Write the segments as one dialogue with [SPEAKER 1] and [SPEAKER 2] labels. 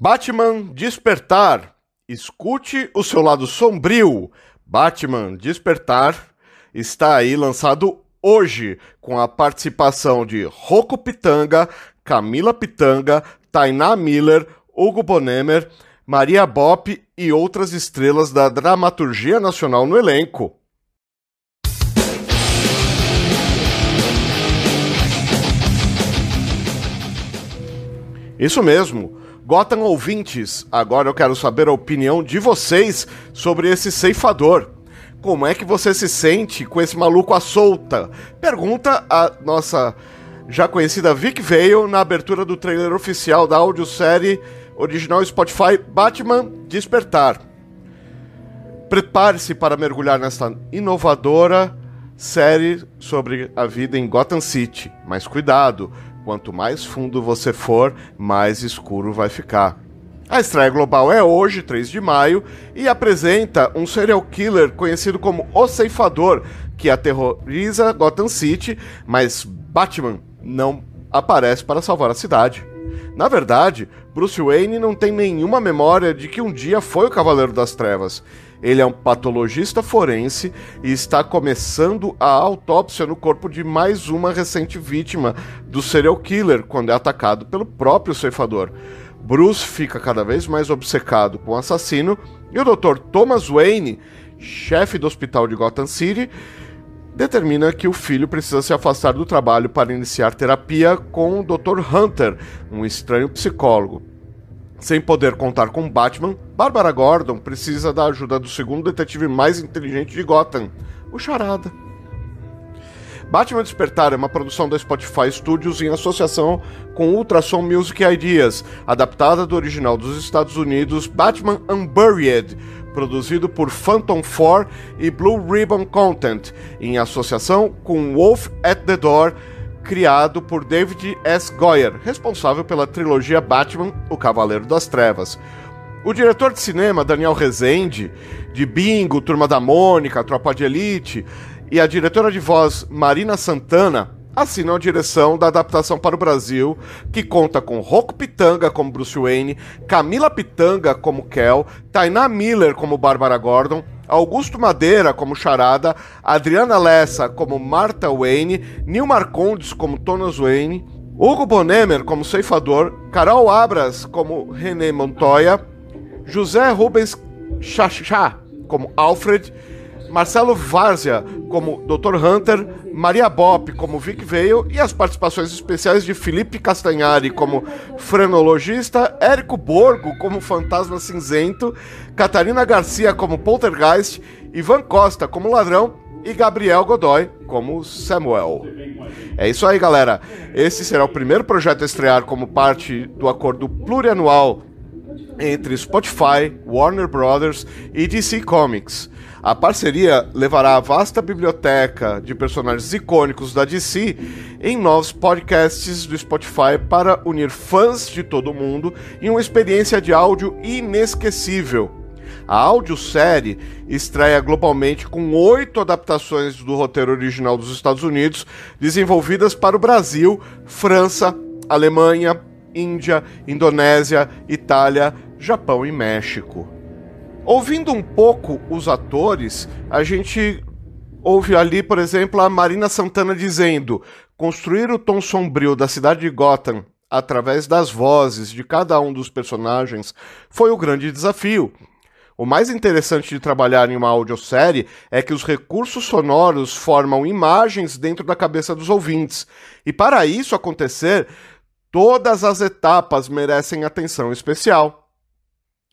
[SPEAKER 1] Batman Despertar. Escute o seu lado sombrio. Batman Despertar está aí lançado hoje com a participação de Rocco Pitanga, Camila Pitanga, Tainá Miller, Hugo Bonemer, Maria Bop e outras estrelas da dramaturgia nacional no elenco. Isso mesmo. Gotham ouvintes, agora eu quero saber a opinião de vocês sobre esse ceifador. Como é que você se sente com esse maluco à solta? Pergunta a nossa já conhecida Vic Vale na abertura do trailer oficial da audiosérie original Spotify Batman Despertar. Prepare-se para mergulhar nesta inovadora série sobre a vida em Gotham City, mas cuidado, Quanto mais fundo você for, mais escuro vai ficar. A estreia global é hoje, 3 de maio, e apresenta um serial killer conhecido como O Ceifador, que aterroriza Gotham City, mas Batman não aparece para salvar a cidade. Na verdade, Bruce Wayne não tem nenhuma memória de que um dia foi o Cavaleiro das Trevas. Ele é um patologista forense e está começando a autópsia no corpo de mais uma recente vítima do serial killer quando é atacado pelo próprio ceifador. Bruce fica cada vez mais obcecado com o assassino e o Dr. Thomas Wayne, chefe do hospital de Gotham City, determina que o filho precisa se afastar do trabalho para iniciar terapia com o Dr. Hunter, um estranho psicólogo. Sem poder contar com Batman, Bárbara Gordon precisa da ajuda do segundo detetive mais inteligente de Gotham, o Charada. Batman Despertar é uma produção da Spotify Studios em associação com Ultrason Music Ideas, adaptada do original dos Estados Unidos Batman Unburied, produzido por Phantom 4 e Blue Ribbon Content, em associação com Wolf at the Door criado por David S. Goyer, responsável pela trilogia Batman, O Cavaleiro das Trevas. O diretor de cinema, Daniel Rezende, de Bingo, Turma da Mônica, Tropa de Elite, e a diretora de voz, Marina Santana, assinam a direção da adaptação para o Brasil, que conta com Rocco Pitanga como Bruce Wayne, Camila Pitanga como Kel, Tainá Miller como Bárbara Gordon, Augusto Madeira como Charada, Adriana Lessa como Martha Wayne, Neil Marcondes como Thomas Wayne, Hugo Bonemer como Ceifador, Carol Abras como René Montoya, José Rubens Chachá como Alfred, Marcelo Várzea como Dr. Hunter, Maria Bop como Vic Vale e as participações especiais de Felipe Castanhari como frenologista, Érico Borgo como Fantasma Cinzento, Catarina Garcia como Poltergeist, Ivan Costa como Ladrão e Gabriel Godoy como Samuel. É isso aí, galera. Esse será o primeiro projeto a estrear como parte do acordo plurianual entre Spotify, Warner Brothers e DC Comics. A parceria levará a vasta biblioteca de personagens icônicos da DC em novos podcasts do Spotify para unir fãs de todo mundo em uma experiência de áudio inesquecível. A audiosérie estreia globalmente com oito adaptações do roteiro original dos Estados Unidos, desenvolvidas para o Brasil, França, Alemanha, Índia, Indonésia, Itália, Japão e México. Ouvindo um pouco os atores, a gente ouve ali, por exemplo, a Marina Santana dizendo: construir o tom sombrio da cidade de Gotham através das vozes de cada um dos personagens foi o grande desafio. O mais interessante de trabalhar em uma audiosérie é que os recursos sonoros formam imagens dentro da cabeça dos ouvintes. E para isso acontecer, todas as etapas merecem atenção especial.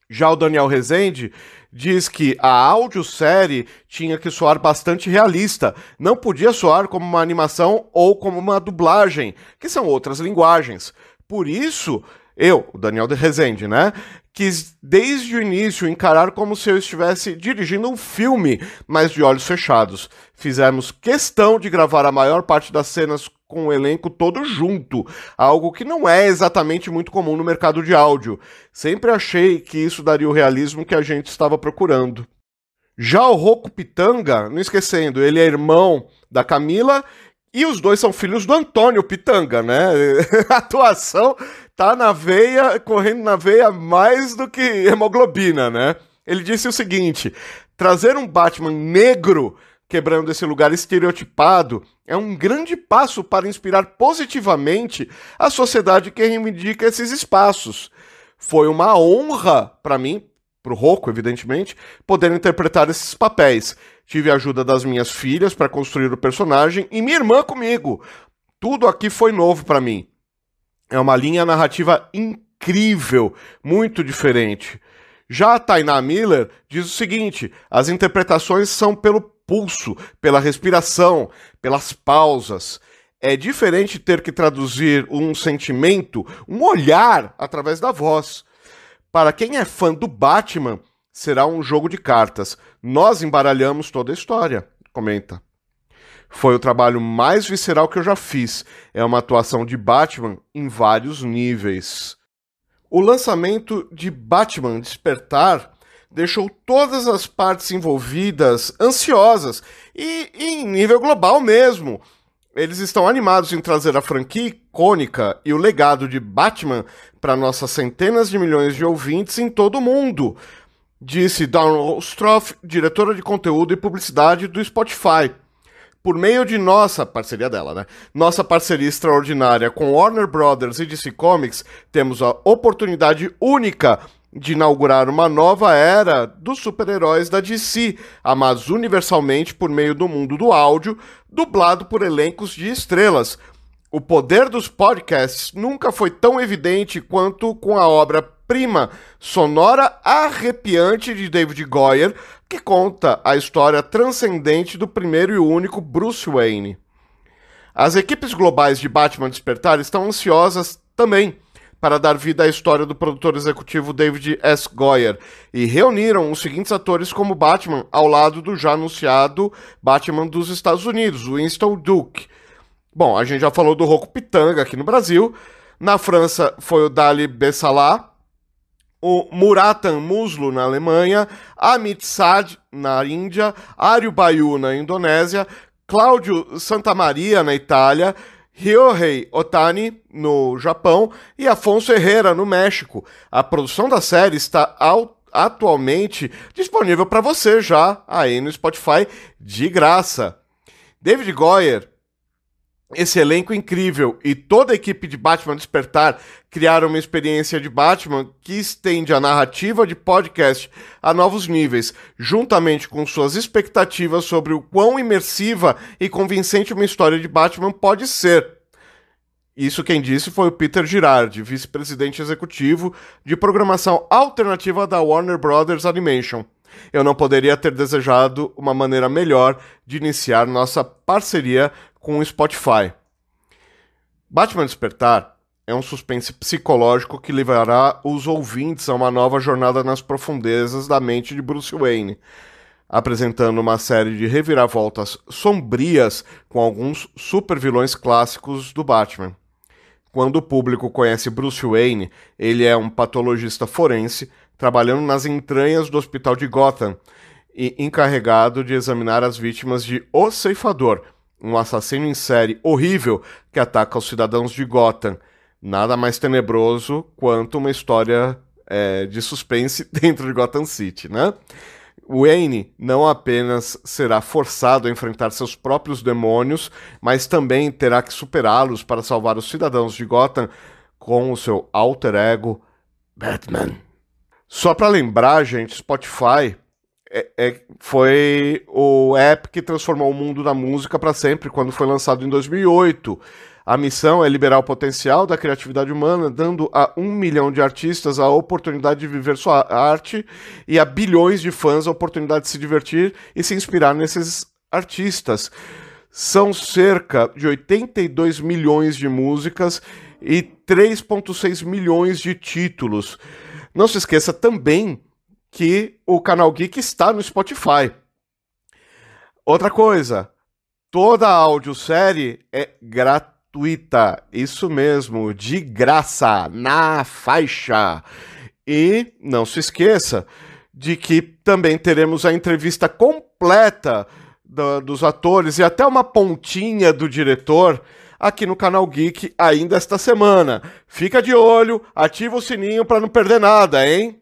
[SPEAKER 1] Já o Daniel Rezende diz que a audiosérie tinha que soar bastante realista, não podia soar como uma animação ou como uma dublagem, que são outras linguagens. Por isso, eu, o Daniel de Rezende, né, quis desde o início encarar como se eu estivesse dirigindo um filme, mas de olhos fechados. Fizemos questão de gravar a maior parte das cenas com o elenco todo junto, algo que não é exatamente muito comum no mercado de áudio. Sempre achei que isso daria o realismo que a gente estava procurando. Já o Roku Pitanga, não esquecendo, ele é irmão da Camila E os dois são filhos do Antônio Pitanga, né? A atuação tá na veia, correndo na veia mais do que hemoglobina, né? Ele disse o seguinte: trazer um Batman negro quebrando esse lugar estereotipado é um grande passo para inspirar positivamente a sociedade que reivindica esses espaços. Foi uma honra para mim, para o Rocco, evidentemente, poder interpretar esses papéis. Tive a ajuda das minhas filhas para construir o personagem e minha irmã comigo. Tudo aqui foi novo para mim. É uma linha narrativa incrível, muito diferente. Já a Tainá Miller diz o seguinte: as interpretações são pelo pulso, pela respiração, pelas pausas. É diferente ter que traduzir um sentimento, um olhar através da voz. Para quem é fã do Batman, será um jogo de cartas. Nós embaralhamos toda a história, comenta. Foi o trabalho mais visceral que eu já fiz. É uma atuação de Batman em vários níveis. O lançamento de Batman Despertar deixou todas as partes envolvidas ansiosas e, em nível global mesmo. Eles estão animados em trazer a franquia icônica e o legado de Batman para nossas centenas de milhões de ouvintes em todo o mundo, disse Dawn Ostroff, diretora de conteúdo e publicidade do Spotify. Por meio de nossa parceria dela, né? Nossa parceria extraordinária com Warner Brothers e DC Comics, temos a oportunidade única de inaugurar uma nova era dos super-heróis da DC, amados universalmente por meio do mundo do áudio, dublado por elencos de estrelas. O poder dos podcasts nunca foi tão evidente quanto com a obra-prima sonora arrepiante de David Goyer, que conta a história transcendente do primeiro e único Bruce Wayne. As equipes globais de Batman Despertar estão ansiosas também para dar vida à história do produtor executivo David S. Goyer e reuniram os seguintes atores como Batman ao lado do já anunciado Batman dos Estados Unidos, Winston Duke. Bom, a gente já falou do Rocco Pitanga aqui no Brasil. Na França foi o Dali Bessalá, o Muratan Muslo na Alemanha, Amit Sad na Índia, Ario Bayu na Indonésia, Cláudio Santamaria na Itália, Ryohei Otani, no Japão, e Afonso Herrera, no México. A produção da série está atualmente disponível para você já aí no Spotify de graça. David Goyer esse elenco incrível e toda a equipe de Batman Despertar criaram uma experiência de Batman que estende a narrativa de podcast a novos níveis, juntamente com suas expectativas sobre o quão imersiva e convincente uma história de Batman pode ser. Isso quem disse foi o Peter Girardi, vice-presidente executivo de programação alternativa da Warner Brothers Animation. Eu não poderia ter desejado uma maneira melhor de iniciar nossa parceria com o Spotify. Batman Despertar é um suspense psicológico que levará os ouvintes a uma nova jornada nas profundezas da mente de Bruce Wayne, apresentando uma série de reviravoltas sombrias com alguns supervilões clássicos do Batman. Quando o público conhece Bruce Wayne, ele é um patologista forense trabalhando nas entranhas do hospital de Gotham e encarregado de examinar as vítimas de O Ceifador, um assassino em série horrível que ataca os cidadãos de Gotham. Nada mais tenebroso quanto uma história é, de suspense dentro de Gotham City, né? Wayne não apenas será forçado a enfrentar seus próprios demônios, mas também terá que superá-los para salvar os cidadãos de Gotham com o seu alter ego Batman. Só para lembrar, gente, Spotify é, é, foi o app que transformou o mundo da música para sempre quando foi lançado em 2008. A missão é liberar o potencial da criatividade humana, dando a um milhão de artistas a oportunidade de viver sua arte e a bilhões de fãs a oportunidade de se divertir e se inspirar nesses artistas. São cerca de 82 milhões de músicas e 3,6 milhões de títulos. Não se esqueça também que o canal Geek está no Spotify. Outra coisa, toda a audiosérie é gratuita. Isso mesmo, de graça, na faixa. E não se esqueça de que também teremos a entrevista completa do, dos atores e até uma pontinha do diretor aqui no canal Geek ainda esta semana. Fica de olho, ativa o sininho para não perder nada, hein?